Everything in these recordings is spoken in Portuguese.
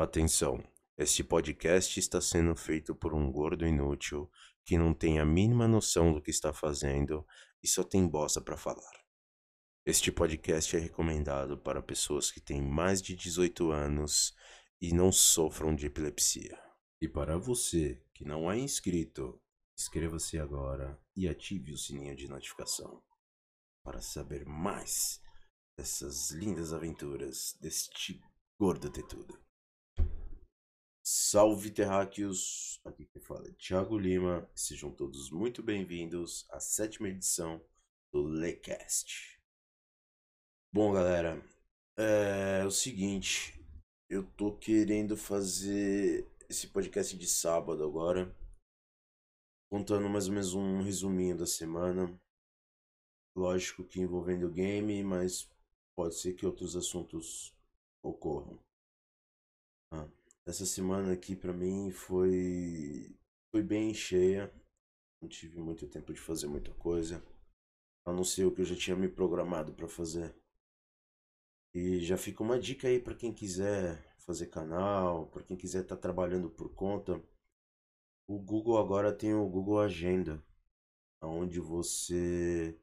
Atenção, este podcast está sendo feito por um gordo inútil que não tem a mínima noção do que está fazendo e só tem bosta para falar. Este podcast é recomendado para pessoas que têm mais de 18 anos e não sofram de epilepsia. E para você que não é inscrito, inscreva-se agora e ative o sininho de notificação para saber mais dessas lindas aventuras deste gordo tetudo. Salve terráqueos! Aqui quem fala é Thiago Lima. Sejam todos muito bem-vindos à sétima edição do Lecast. Bom, galera, é o seguinte, eu tô querendo fazer esse podcast de sábado agora, contando mais ou menos um resuminho da semana. Lógico que envolvendo o game, mas pode ser que outros assuntos ocorram. Essa semana aqui para mim foi foi bem cheia. Não tive muito tempo de fazer muita coisa. A não ser o que eu já tinha me programado para fazer. E já fica uma dica aí para quem quiser fazer canal, para quem quiser estar tá trabalhando por conta. O Google agora tem o Google Agenda, onde você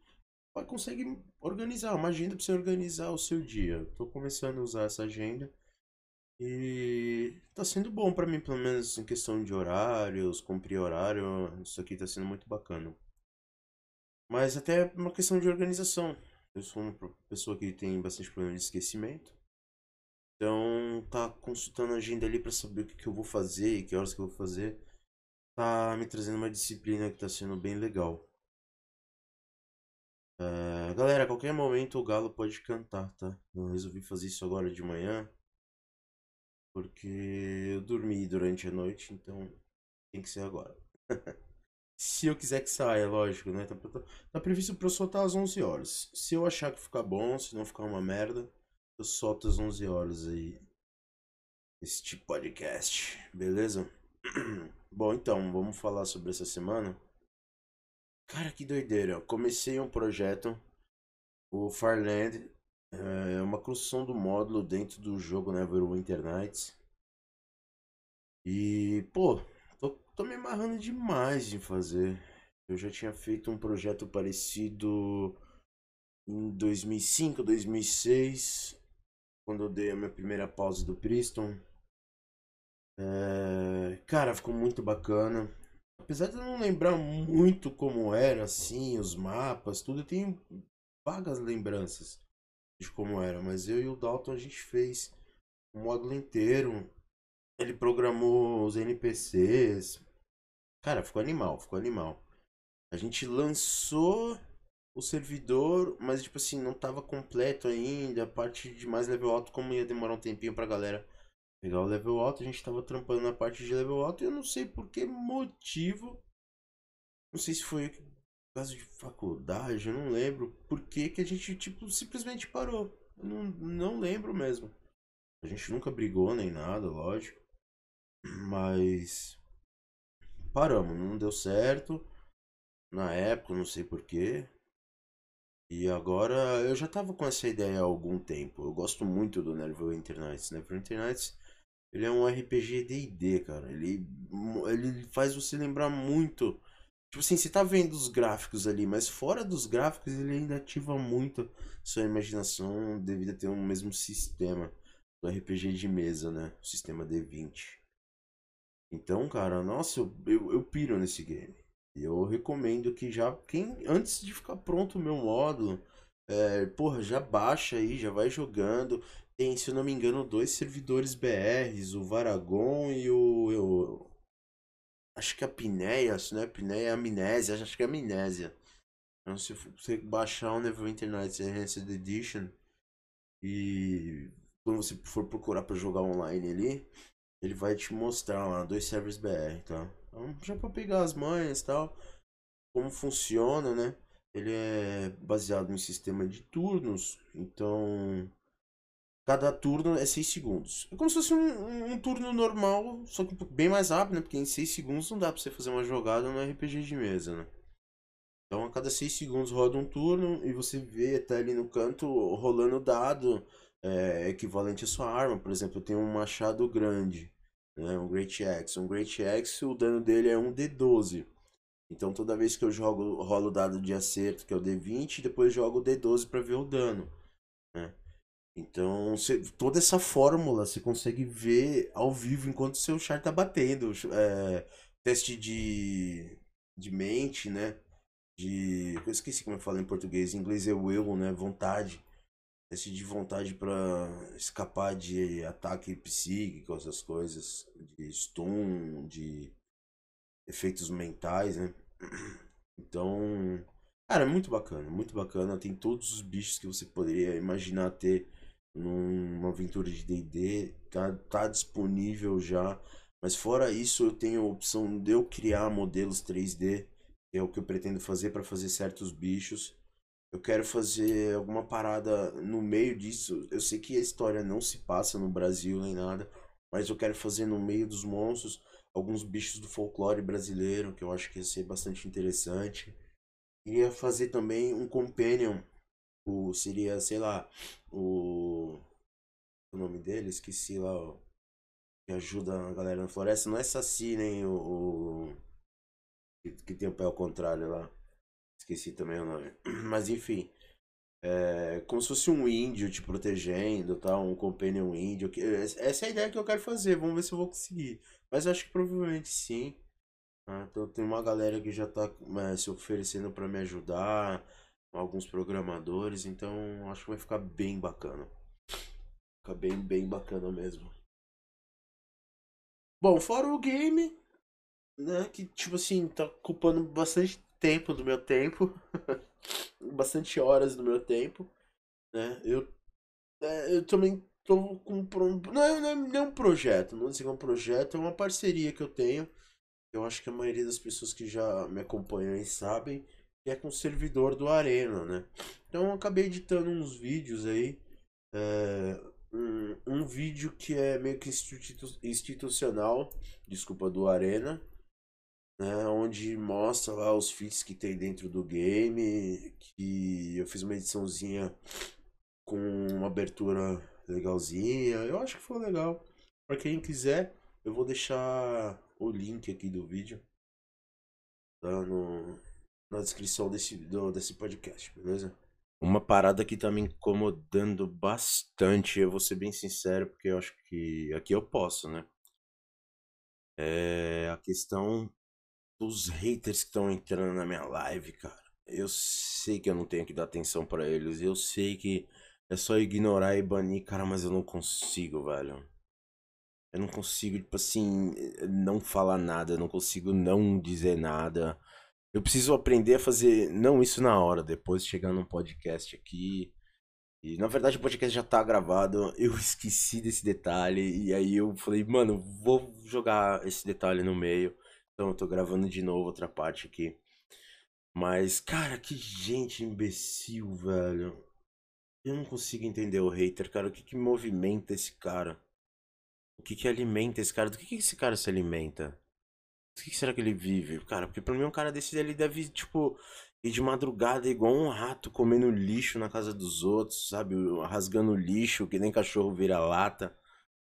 consegue organizar uma agenda para você organizar o seu dia. Estou começando a usar essa agenda e tá sendo bom para mim, pelo menos em questão de horários, cumprir horário, isso aqui tá sendo muito bacana. Mas até uma questão de organização. Eu sou uma pessoa que tem bastante problema de esquecimento. Então, tá consultando a agenda ali para saber o que, que eu vou fazer e que horas que eu vou fazer. Tá me trazendo uma disciplina que tá sendo bem legal. É, galera, a qualquer momento o galo pode cantar, tá? Eu resolvi fazer isso agora de manhã. Porque eu dormi durante a noite, então tem que ser agora. Se eu quiser que saia, lógico, né? Tá, tá, tá previsto pra eu soltar às 11 horas. Se eu achar que ficar bom, se não ficar uma merda, eu solto às 11 horas aí. Este podcast, beleza? Bom, então, vamos falar sobre essa semana. Cara, que doideira. Comecei um projeto, o Farland, é uma construção do módulo dentro do jogo Neverwinter Nights. E, pô, tô, tô me amarrando demais em fazer. Eu já tinha feito um projeto parecido em 2005, 2006, quando eu dei a minha primeira pausa do Priston. É... Cara, ficou muito bacana. Apesar de eu não lembrar muito como era, assim, os mapas, tudo, eu tenho vagas lembranças de como era, mas eu e o Dalton a gente fez o módulo inteiro. Ele programou os NPCs. Cara, ficou animal, ficou animal. A gente lançou o servidor, mas tipo assim, não tava completo ainda. A parte de mais level alto, como ia demorar um tempinho pra galera pegar o level alto, a gente tava trampando na parte de level alto e eu não sei por que motivo. Não sei se foi caso de faculdade, eu não lembro por que, que a gente, tipo, simplesmente parou. Eu não, não lembro mesmo. A gente nunca brigou nem nada, lógico. Mas. Paramos, não deu certo. Na época, não sei porquê. E agora eu já tava com essa ideia há algum tempo. Eu gosto muito do Neverwinter Nights. Neverwinter Nights ele é um RPG D&D, cara. Ele, ele faz você lembrar muito Tipo assim, você tá vendo os gráficos ali, mas fora dos gráficos ele ainda ativa muito sua imaginação devido a ter um mesmo sistema do RPG de mesa, né? O sistema D20. Então, cara, nossa, eu, eu, eu piro nesse game. Eu recomendo que já, quem antes de ficar pronto o meu módulo, é, porra, já baixa aí, já vai jogando. Tem, se eu não me engano, dois servidores BRs, o Varagon e o, Acho que é apneia, se não é apneia, é amnésia. Acho que é amnésia. Então, se você baixar o Neverwinter Nights Enhanced Edition e quando você for procurar para jogar online ali, ele vai te mostrar lá dois servers BR, tá? Então, já para pegar as manhas e tal, como funciona, né? Ele é baseado em sistema de turnos, então Cada turno é 6 segundos. É como se fosse um, um, turno normal, só que bem mais rápido, né? Porque em 6 segundos não dá pra você fazer uma jogada no RPG de mesa, né? Então a cada 6 segundos roda um turno e você vê até ali no canto rolando dado. é equivalente à sua arma. Por exemplo, eu tenho um machado grande, né? um Great Axe. Um Great Axe, o dano dele é um D12. Então toda vez que eu jogo, rolo o dado de acerto, que é o D20, depois jogo o D12 para ver o dano. Então, toda essa fórmula você consegue ver ao vivo enquanto seu char tá batendo. É, teste de, de mente, né? De. Eu esqueci como eu falo em português. Em inglês é will, né? Vontade. Teste de vontade para escapar de ataque psíquico, essas coisas. De stun, de efeitos mentais, né? Então, cara, é muito bacana, muito bacana. Tem todos os bichos que você poderia imaginar ter numa aventura de D&D, tá, tá disponível já. Mas fora isso, eu tenho a opção de eu criar modelos 3D, que é o que eu pretendo fazer para fazer certos bichos. Eu quero fazer alguma parada no meio disso. Eu sei que a história não se passa no Brasil nem nada, mas eu quero fazer no meio dos monstros alguns bichos do folclore brasileiro, que eu acho que ia ser bastante interessante. Queria fazer também um companion, o, seria, sei lá, o, o nome dele, esqueci lá, ó, que ajuda a galera na floresta, não é Saci nem o, o que, que tem o pé ao contrário lá, esqueci também o nome, mas enfim, é, como se fosse um índio te protegendo, tá? um companion índio. Essa é a ideia que eu quero fazer, vamos ver se eu vou conseguir. Mas acho que provavelmente sim. Né? Então tem uma galera que já tá é, se oferecendo para me ajudar, alguns programadores, então acho que vai ficar bem bacana. Fica bem, bem bacana mesmo. Bom, fora o game, né, que tipo assim, tá ocupando bastante tempo do meu tempo. bastante horas do meu tempo, né? Eu, é, eu também tô com não é, não é, não é um projeto, não é um projeto, é uma parceria que eu tenho. Eu acho que a maioria das pessoas que já me acompanham aí sabem que é com o servidor do Arena, né? Então eu acabei editando uns vídeos aí. É, um, um vídeo que é meio que institu institucional, desculpa, do Arena, né, onde mostra lá os feats que tem dentro do game, que eu fiz uma ediçãozinha com uma abertura legalzinha. Eu acho que foi legal. Para quem quiser, eu vou deixar o link aqui do vídeo tá no, na descrição desse, do, desse podcast, beleza? Uma parada que tá me incomodando bastante, eu vou ser bem sincero, porque eu acho que aqui eu posso, né? É a questão os haters que estão entrando na minha live, cara. Eu sei que eu não tenho que dar atenção para eles. Eu sei que é só ignorar e banir, cara, mas eu não consigo, velho. Eu não consigo, tipo assim, não falar nada. Eu não consigo não dizer nada. Eu preciso aprender a fazer, não isso na hora, depois chegar num podcast aqui. E na verdade o podcast já tá gravado. Eu esqueci desse detalhe. E aí eu falei, mano, vou jogar esse detalhe no meio. Então eu tô gravando de novo outra parte aqui. Mas, cara, que gente imbecil, velho. Eu não consigo entender o hater, cara. O que que movimenta esse cara? O que que alimenta esse cara? Do que que esse cara se alimenta? O que, será que ele vive? Cara, porque pra mim um cara desse ele deve, tipo, ir de madrugada igual um rato comendo lixo na casa dos outros, sabe? Rasgando lixo, que nem cachorro vira lata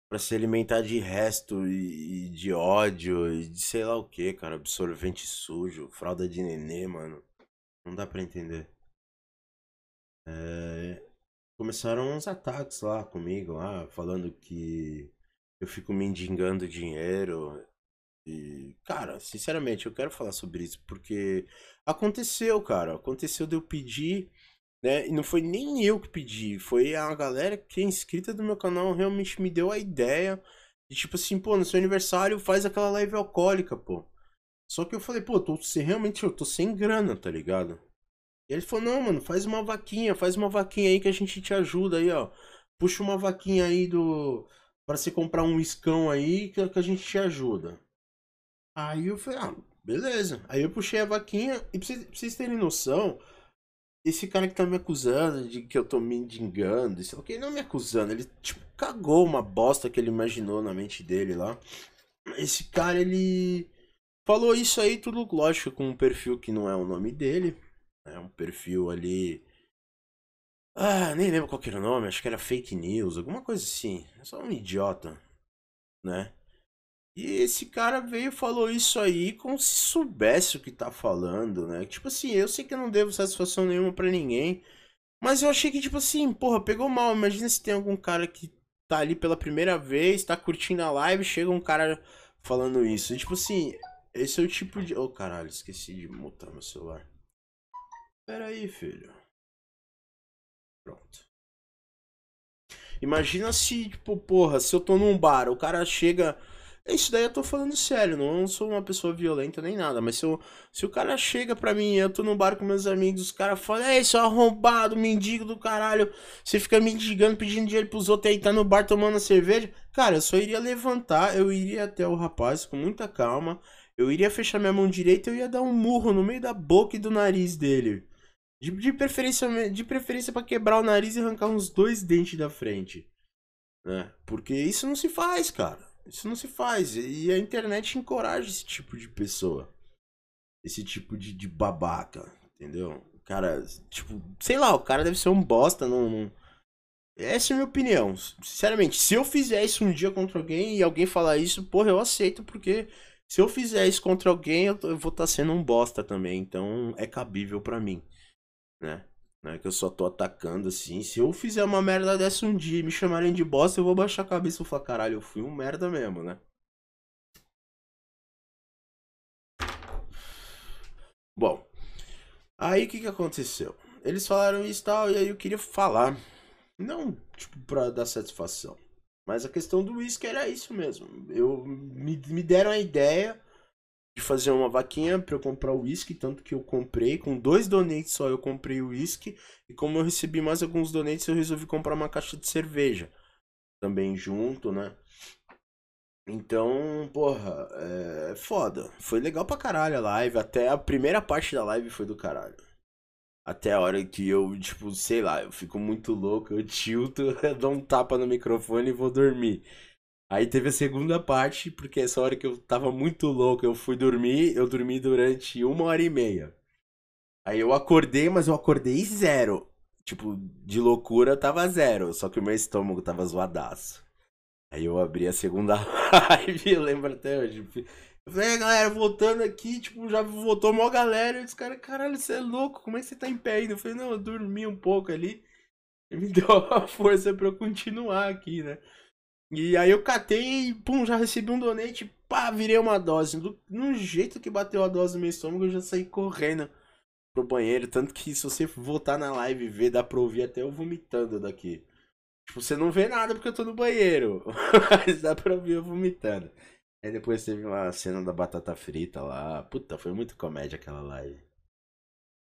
para se alimentar de resto e, e, de ódio e de sei lá o que, cara. Absorvente sujo, fralda de nenê, mano. Não dá para entender. É... Começaram uns ataques lá comigo, lá, falando que eu fico mendigando dinheiro. E, cara, sinceramente, eu quero falar sobre isso porque aconteceu, cara. Aconteceu de eu pedir né? E não foi nem eu que pedi, foi a galera que é inscrita do meu canal realmente me deu a ideia de tipo assim, pô, no seu aniversário faz aquela live alcoólica, pô. Só que eu falei, pô, tô sem, realmente eu tô sem grana, tá ligado? E ele falou, não, mano, faz uma vaquinha, faz uma vaquinha aí que a gente te ajuda aí, ó. Puxa uma vaquinha aí do. para você comprar um iscão aí que, que a gente te ajuda. Aí eu falei, ah, beleza. Aí eu puxei a vaquinha e pra vocês, pra vocês terem noção, esse cara que tá me acusando de que eu tô mendigando, isso que não me acusando, ele tipo cagou uma bosta que ele imaginou na mente dele lá. Esse cara ele falou isso aí tudo lógico com um perfil que não é o nome dele, é um perfil ali Ah, nem lembro qual era o nome, acho que era fake news, alguma coisa assim. É só um idiota, né? E esse cara veio falou isso aí como se soubesse o que tá falando, né? Tipo assim, eu sei que eu não devo satisfação nenhuma para ninguém, mas eu achei que, tipo assim, porra, pegou mal. Imagina se tem algum cara que tá ali pela primeira vez, tá curtindo a live, chega um cara falando isso. E, tipo assim, esse é o tipo de. Oh, caralho, esqueci de mutar meu celular. Pera aí, filho. Pronto. Imagina se, tipo, porra, se eu tô num bar, o cara chega isso daí eu tô falando sério, não sou uma pessoa violenta nem nada, mas se, eu, se o cara chega pra mim, eu tô no bar com meus amigos, os caras falam, é seu arrombado, mendigo do caralho, você fica mendigando, pedindo dinheiro pros outros aí, tá no bar tomando cerveja, cara, eu só iria levantar, eu iria até o rapaz com muita calma, eu iria fechar minha mão direita, eu ia dar um murro no meio da boca e do nariz dele. De, de preferência, de preferência para quebrar o nariz e arrancar uns dois dentes da frente. Né? Porque isso não se faz, cara. Isso não se faz. E a internet encoraja esse tipo de pessoa. Esse tipo de, de babaca. Entendeu? Cara, tipo, sei lá, o cara deve ser um bosta. Não, não... Essa é a minha opinião. Sinceramente, se eu fizer isso um dia contra alguém e alguém falar isso, porra, eu aceito, porque se eu fizer isso contra alguém, eu, vou estar tá sendo um bosta também. Então é cabível para mim, né? Não é que eu só tô atacando assim. Se eu fizer uma merda dessa um dia e me chamarem de bosta, eu vou baixar a cabeça e falar, caralho, eu fui um merda mesmo, né? Bom, aí o que que aconteceu? Eles falaram isso e tal, e aí eu queria falar. Não, tipo, pra dar satisfação. Mas a questão do uísque era isso mesmo. Eu me, me deram a ideia de fazer uma vaquinha para eu comprar o uísque, tanto que eu comprei, com dois donates só eu comprei o uísque, e como eu recebi mais alguns donates, eu resolvi comprar uma caixa de cerveja também junto, né? Então, porra, é foda. Foi legal pra caralho a live, até a primeira parte da live foi do caralho. Até a hora que eu, tipo, sei lá, eu fico muito louco, eu tilto, eu dou um tapa no microfone e vou dormir. Aí teve a segunda parte, porque essa hora que eu tava muito louco, eu fui dormir, eu dormi durante uma hora e meia. Aí eu acordei, mas eu acordei zero. Tipo, de loucura tava zero, só que o meu estômago tava zoadaço. Aí eu abri a segunda live, eu lembro até hoje. Eu falei, galera, voltando aqui, tipo, já voltou uma galera. E os caras, caralho, você é louco, como é que você tá em pé ainda? Eu falei, não, eu dormi um pouco ali. Me deu a força pra eu continuar aqui, né? E aí eu catei e, pum, já recebi um donate, pá, virei uma dose. Do, no jeito que bateu a dose no meu estômago, eu já saí correndo pro banheiro. Tanto que se você voltar na live e ver, dá pra ouvir até eu vomitando daqui. Tipo, você não vê nada porque eu tô no banheiro. Mas dá pra ouvir eu vomitando. Aí depois teve uma cena da batata frita lá. Puta, foi muito comédia aquela live.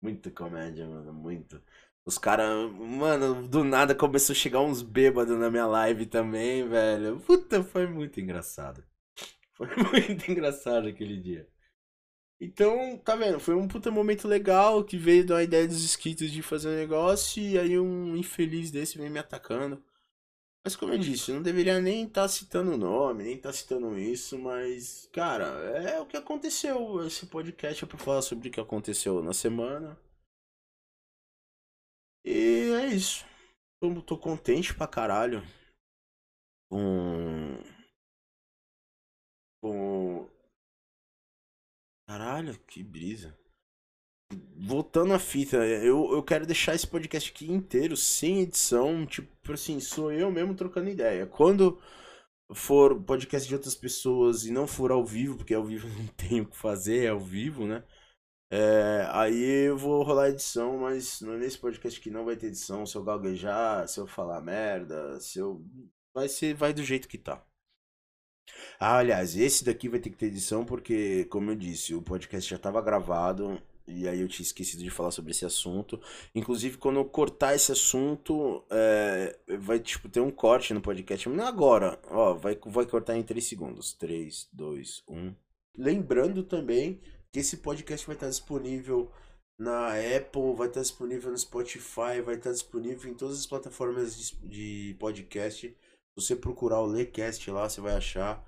Muito comédia, mano, muito. Os caras, mano, do nada começou a chegar uns bêbados na minha live também, velho. Puta, foi muito engraçado. Foi muito engraçado aquele dia. Então, tá vendo? Foi um puta momento legal que veio da ideia dos inscritos de fazer um negócio e aí um infeliz desse vem me atacando. Mas como eu disse, eu não deveria nem estar tá citando o nome, nem estar tá citando isso, mas, cara, é o que aconteceu. Esse podcast é pra falar sobre o que aconteceu na semana. E é isso. Eu tô contente pra caralho com. Com. Caralho, que brisa. Voltando à fita, eu, eu quero deixar esse podcast aqui inteiro, sem edição. Tipo assim, sou eu mesmo trocando ideia. Quando for podcast de outras pessoas e não for ao vivo, porque ao vivo não tenho o que fazer, é ao vivo, né? É, aí eu vou rolar edição, mas nesse podcast aqui não vai ter edição. Se eu gaguejar, se eu falar merda, se eu. Vai ser. Vai do jeito que tá. Ah, aliás, esse daqui vai ter que ter edição porque, como eu disse, o podcast já estava gravado e aí eu tinha esquecido de falar sobre esse assunto. Inclusive, quando eu cortar esse assunto, é, vai tipo ter um corte no podcast. Não agora, ó, vai, vai cortar em 3 segundos. 3, 2, 1. Lembrando também que esse podcast vai estar disponível na Apple, vai estar disponível no Spotify, vai estar disponível em todas as plataformas de, podcast. Se você procurar o Lecast lá, você vai achar.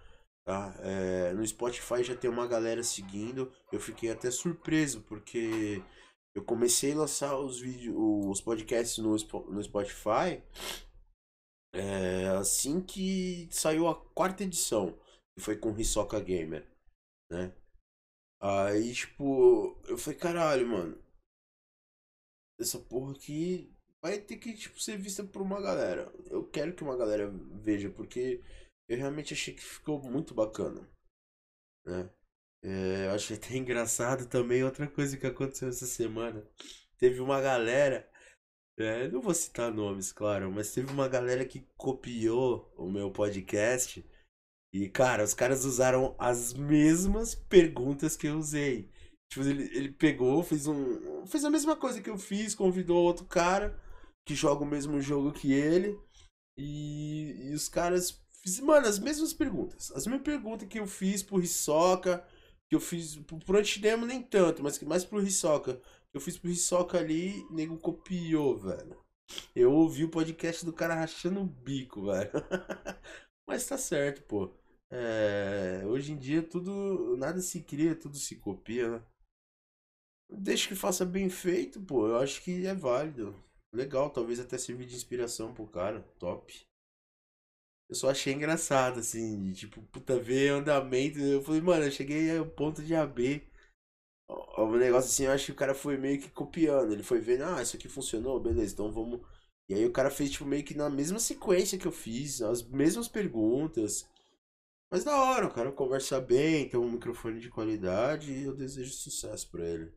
Tá? É, no Spotify já tem uma galera seguindo. Eu fiquei até surpreso, porque eu comecei a lançar os vídeos, os podcasts no, no Spotify é, assim que saiu a quarta edição, que foi com Hisoka Gamer, né? Aí, tipo, eu falei, caralho, mano. Essa porra aqui vai ter que, tipo, ser vista por uma galera. Eu quero que uma galera veja, porque eu realmente achei que ficou muito bacana, né? É, eu achei até engraçado também outra coisa que aconteceu essa semana. Teve uma galera é, não vou citar nomes, claro, mas teve uma galera que copiou o meu podcast. E, cara, os caras usaram as mesmas perguntas que eu usei. Tipo, ele, ele pegou, fez um. Fez a mesma coisa que eu fiz, convidou outro cara que joga o mesmo jogo que ele. E, e os caras. Fiz, mano, as mesmas perguntas. As mesmas perguntas que eu fiz pro Hisoka, que eu fiz pro, pro Antidemo nem tanto, mas mais pro Hisoka eu fiz pro Hisoka ali, nego copiou, velho. Eu ouvi o podcast do cara rachando o bico, velho. Mas tá certo, pô. É, hoje em dia tudo. Nada se cria, tudo se copia, né? Deixa que faça bem feito, pô. Eu acho que é válido. Legal, talvez até servir de inspiração pro cara. Top. Eu só achei engraçado, assim, tipo, puta, ver andamento. Eu falei, mano, eu cheguei ao ponto de AB o negócio assim, eu acho que o cara foi meio que copiando. Ele foi vendo, ah, isso aqui funcionou, beleza, então vamos. E aí o cara fez, tipo, meio que na mesma sequência que eu fiz, as mesmas perguntas. Mas da hora, o cara conversa bem, tem um microfone de qualidade e eu desejo sucesso pra ele.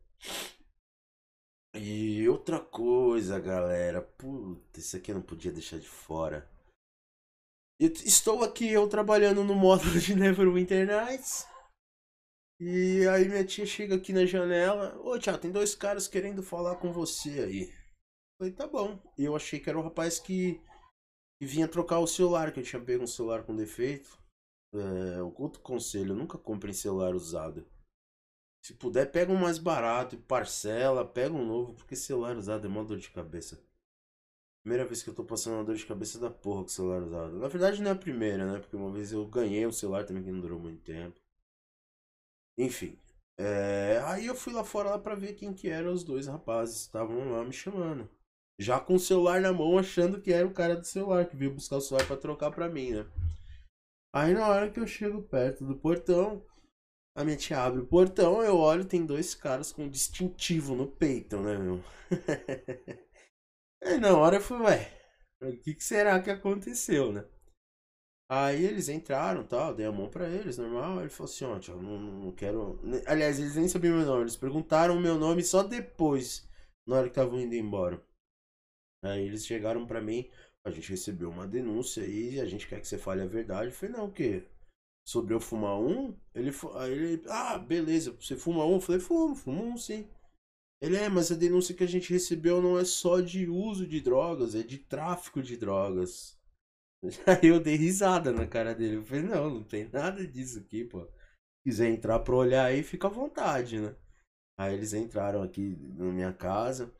E outra coisa, galera. Puta, isso aqui eu não podia deixar de fora. Eu estou aqui eu trabalhando no módulo de Neverwinter Nights. E aí minha tia chega aqui na janela, ô tia, tem dois caras querendo falar com você aí. Falei, tá bom. E eu achei que era o rapaz que, que vinha trocar o celular, que eu tinha pego um celular com defeito. É, outro conselho, nunca compre celular usado. Se puder, pega um mais barato e parcela, pega um novo, porque celular usado é mó dor de cabeça. Primeira vez que eu tô passando uma dor de cabeça da porra com celular usado. Na verdade não é a primeira, né? Porque uma vez eu ganhei um celular também que não durou muito tempo. Enfim. É, aí eu fui lá fora lá pra ver quem que eram os dois rapazes. Estavam lá me chamando. Já com o celular na mão, achando que era o cara do celular, que veio buscar o celular pra trocar pra mim, né? Aí na hora que eu chego perto do portão, a minha tia abre o portão, eu olho, tem dois caras com distintivo no peito, né, meu? Aí na hora eu falei, ué, o que, que será que aconteceu, né? Aí eles entraram, tal, dei a mão pra eles, normal. Ele falou assim, ó, tio, não, não quero. Aliás, eles nem sabiam meu nome, eles perguntaram o meu nome só depois, na hora que estavam indo embora. Aí eles chegaram pra mim, a gente recebeu uma denúncia aí, a gente quer que você fale a verdade. Eu falei, não, o quê? Sobre eu fumar um? Ele, aí ele, ah, beleza, você fuma um? Eu falei, fumo, fumo um sim. Ele é, mas a denúncia que a gente recebeu não é só de uso de drogas, é de tráfico de drogas. Aí eu dei risada na cara dele. Eu falei, não, não tem nada disso aqui, pô. Se quiser entrar pra olhar aí, fica à vontade, né? Aí eles entraram aqui na minha casa,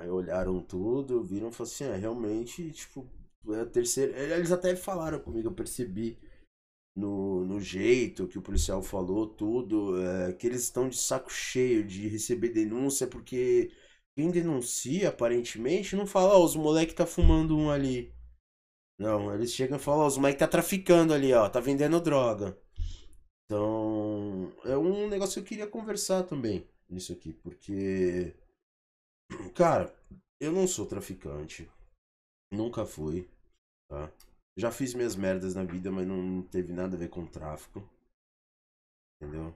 aí olharam tudo, viram e falaram assim, é, realmente, tipo, é a terceira. Eles até falaram comigo, eu percebi no, no jeito que o policial falou, tudo, é, que eles estão de saco cheio de receber denúncia, porque quem denuncia, aparentemente, não fala, ó, oh, os moleque tá fumando um ali. Não, eles chegam e falam, ó, os moleques tá traficando ali, ó, tá vendendo droga. Então, é um negócio que eu queria conversar também nisso aqui, porque cara, eu não sou traficante. Nunca fui, tá? Já fiz minhas merdas na vida, mas não teve nada a ver com tráfico. Entendeu?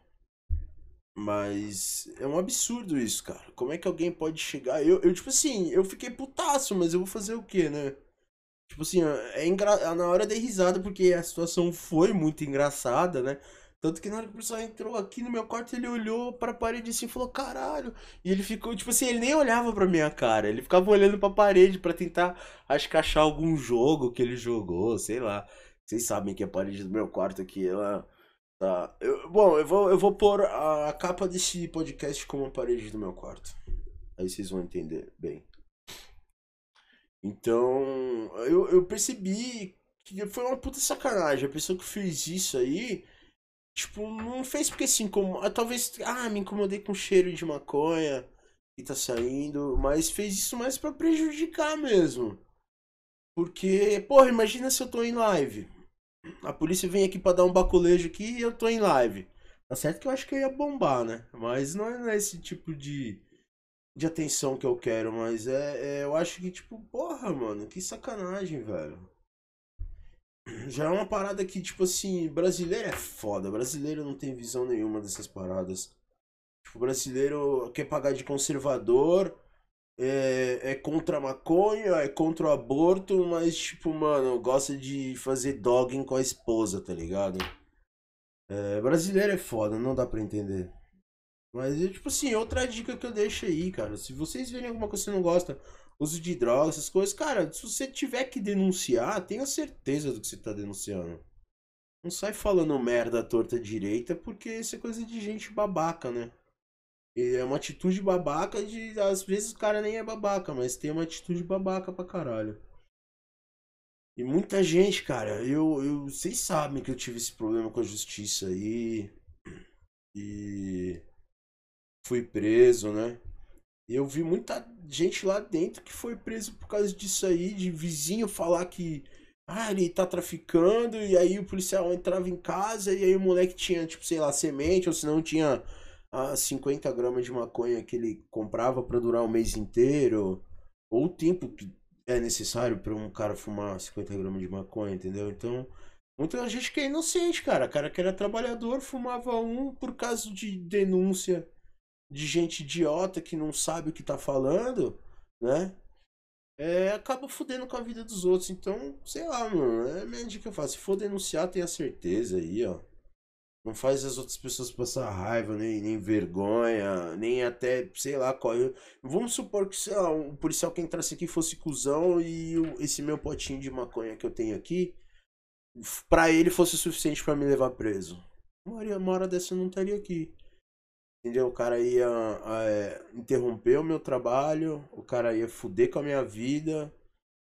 Mas é um absurdo isso, cara. Como é que alguém pode chegar? Eu, eu tipo assim, eu fiquei putaço, mas eu vou fazer o quê, né? Tipo assim, é engra... na hora dei risada porque a situação foi muito engraçada, né? Tanto que na hora que o pessoal entrou aqui no meu quarto, ele olhou pra parede assim e falou, caralho. E ele ficou, tipo assim, ele nem olhava pra minha cara. Ele ficava olhando pra parede para tentar, acho que achar algum jogo que ele jogou, sei lá. Vocês sabem que a parede do meu quarto aqui, ela tá. Eu, bom, eu vou, eu vou pôr a, a capa desse podcast como a parede do meu quarto. Aí vocês vão entender bem. Então, eu, eu percebi que foi uma puta sacanagem. A pessoa que fez isso aí, tipo, não fez porque se incomodou. Talvez, ah, me incomodei com cheiro de maconha. que tá saindo, mas fez isso mais para prejudicar mesmo. Porque, porra, imagina se eu tô em live. A polícia vem aqui para dar um baculejo aqui e eu tô em live. Tá certo que eu acho que eu ia bombar, né? Mas não é esse tipo de, de atenção que eu quero, mas é, é eu acho que, tipo, porra, mano, que sacanagem, velho. Já é uma parada que, tipo assim, brasileiro é foda. Brasileiro não tem visão nenhuma dessas paradas. Tipo, brasileiro quer pagar de conservador, é, é contra a maconha, é contra o aborto, mas, tipo, mano, gosta de fazer dogging com a esposa, tá ligado? É, brasileiro é foda, não dá pra entender. Mas, tipo assim, outra dica que eu deixo aí, cara. Se vocês verem alguma coisa que você não gosta, uso de drogas, essas coisas, cara, se você tiver que denunciar, tenha certeza do que você tá denunciando. Não sai falando merda torta direita, porque isso é coisa de gente babaca, né? E é uma atitude babaca de. Às vezes o cara nem é babaca, mas tem uma atitude babaca pra caralho. E muita gente, cara, eu, eu. Vocês sabem que eu tive esse problema com a justiça aí. E. Fui preso, né? Eu vi muita gente lá dentro que foi preso por causa disso aí, de vizinho falar que ah, ele tá traficando, e aí o policial entrava em casa e aí o moleque tinha, tipo, sei lá, semente, ou se não tinha ah, 50 gramas de maconha que ele comprava para durar um mês inteiro, ou o tempo que é necessário para um cara fumar 50 gramas de maconha, entendeu? Então, muita gente que é inocente, cara. O cara que era trabalhador fumava um por causa de denúncia de gente idiota que não sabe o que tá falando, né? É, acaba fudendo com a vida dos outros. Então, sei lá, mano. É a minha dica que eu faço. Se for denunciar, tenha certeza aí, ó. Não faz as outras pessoas passar raiva, nem, nem vergonha, nem até, sei lá, qual. Vamos supor que, sei lá, um policial que entrasse aqui fosse cuzão e esse meu potinho de maconha que eu tenho aqui, pra ele fosse suficiente para me levar preso. Uma hora, uma hora dessa eu não estaria aqui. Entendeu? O cara ia é, interromper o meu trabalho, o cara ia fuder com a minha vida,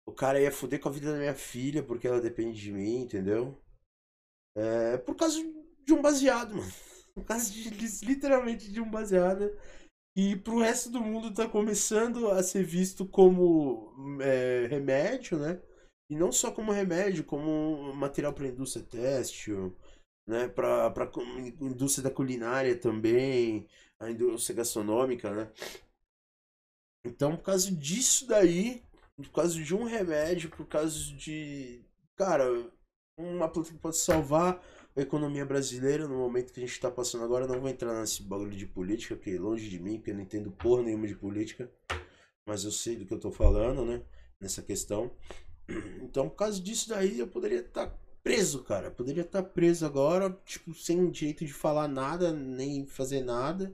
o cara ia fuder com a vida da minha filha, porque ela depende de mim, entendeu? É por causa de um baseado, mano. Por causa de literalmente de um baseado. E pro resto do mundo tá começando a ser visto como é, remédio, né? E não só como remédio, como material para indústria têxtil, né, para a indústria da culinária também, a indústria gastronômica, né? Então, por causa disso daí, por causa de um remédio, por causa de, cara, uma planta que pode salvar a economia brasileira no momento que a gente está passando agora, não vou entrar nesse bagulho de política, porque longe de mim, porque eu não entendo porra nenhuma de política, mas eu sei do que eu tô falando, né, nessa questão. Então, por causa disso daí, eu poderia estar tá preso, cara. Poderia estar tá preso agora, tipo, sem jeito de falar nada, nem fazer nada.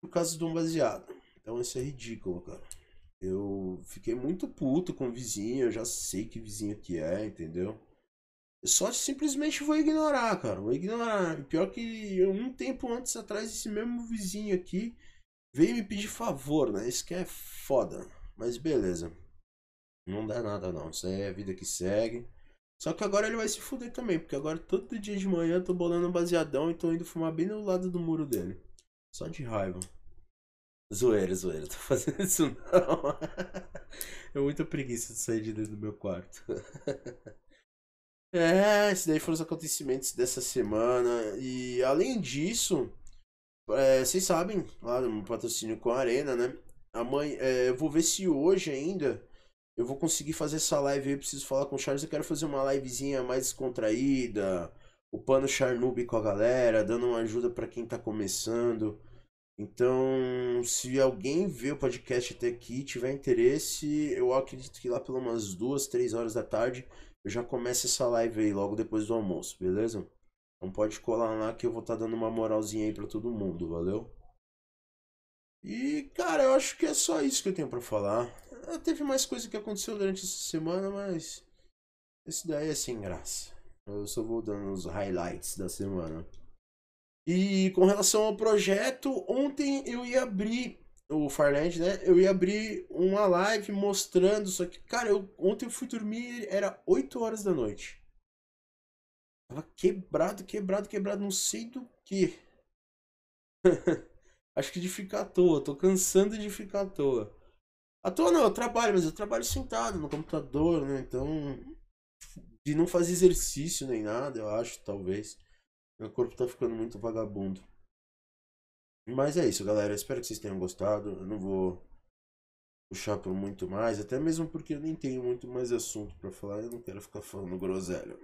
Por causa de um baseado. Então isso é ridículo, cara. Eu fiquei muito puto com o vizinho, eu já sei que vizinho que é, entendeu? Eu só simplesmente vou ignorar, cara. Vou ignorar. Pior que um tempo antes atrás, esse mesmo vizinho aqui veio me pedir favor, né? Isso que é foda. Mas beleza. Não dá nada não. Isso é a vida que segue. Só que agora ele vai se fuder também, porque agora todo dia de manhã eu tô bolando um baseadão e tô indo fumar bem do lado do muro dele. Só de raiva. Zoeira, zoeira, tô fazendo isso não. é muita preguiça de sair de dentro do meu quarto. é, esses daí foram os acontecimentos dessa semana. E além disso, é, vocês sabem, lá no patrocínio com a Arena, né? Amanhã, é, eu vou ver se hoje ainda eu vou conseguir fazer essa live aí. Preciso falar com o Charles. Eu quero fazer uma livezinha mais descontraída. O pano Charnube com a galera, dando uma ajuda para quem tá começando. Então, se alguém vê o podcast até aqui tiver interesse, eu acredito que lá pelas umas duas, três horas da tarde eu já começo essa live aí, logo depois do almoço, beleza? Então pode colar lá que eu vou estar tá dando uma moralzinha aí pra todo mundo, valeu? E, cara, eu acho que é só isso que eu tenho para falar. Ah, teve mais coisa que aconteceu durante essa semana, mas esse daí é sem graça. Eu só vou dando os highlights da semana. E com relação ao projeto, ontem eu ia abrir o Farland, né? Eu ia abrir uma live mostrando, só que, cara, eu, ontem eu fui dormir, era 8 horas da noite. Tava quebrado, quebrado, quebrado, não sei do que. Acho que de ficar à toa. Tô cansando de ficar à toa. À toa não, eu trabalho, mas eu trabalho sentado no computador, né? Então. De não fazer exercício nem nada, eu acho, talvez. Meu corpo tá ficando muito vagabundo. Mas é isso, galera. Espero que vocês tenham gostado. Eu não vou puxar por muito mais, até mesmo porque eu nem tenho muito mais assunto para falar. Eu não quero ficar falando groselha.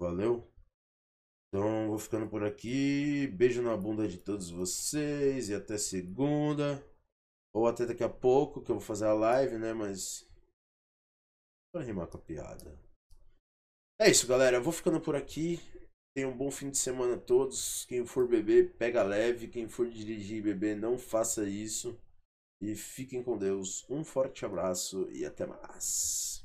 Valeu? Então, vou ficando por aqui. Beijo na bunda de todos vocês e até segunda. Ou até daqui a pouco, que eu vou fazer a live, né? Mas. Pra rimar com a piada. É isso, galera. Eu vou ficando por aqui. Tenham um bom fim de semana a todos. Quem for beber, pega leve. Quem for dirigir e beber, não faça isso. E fiquem com Deus. Um forte abraço e até mais.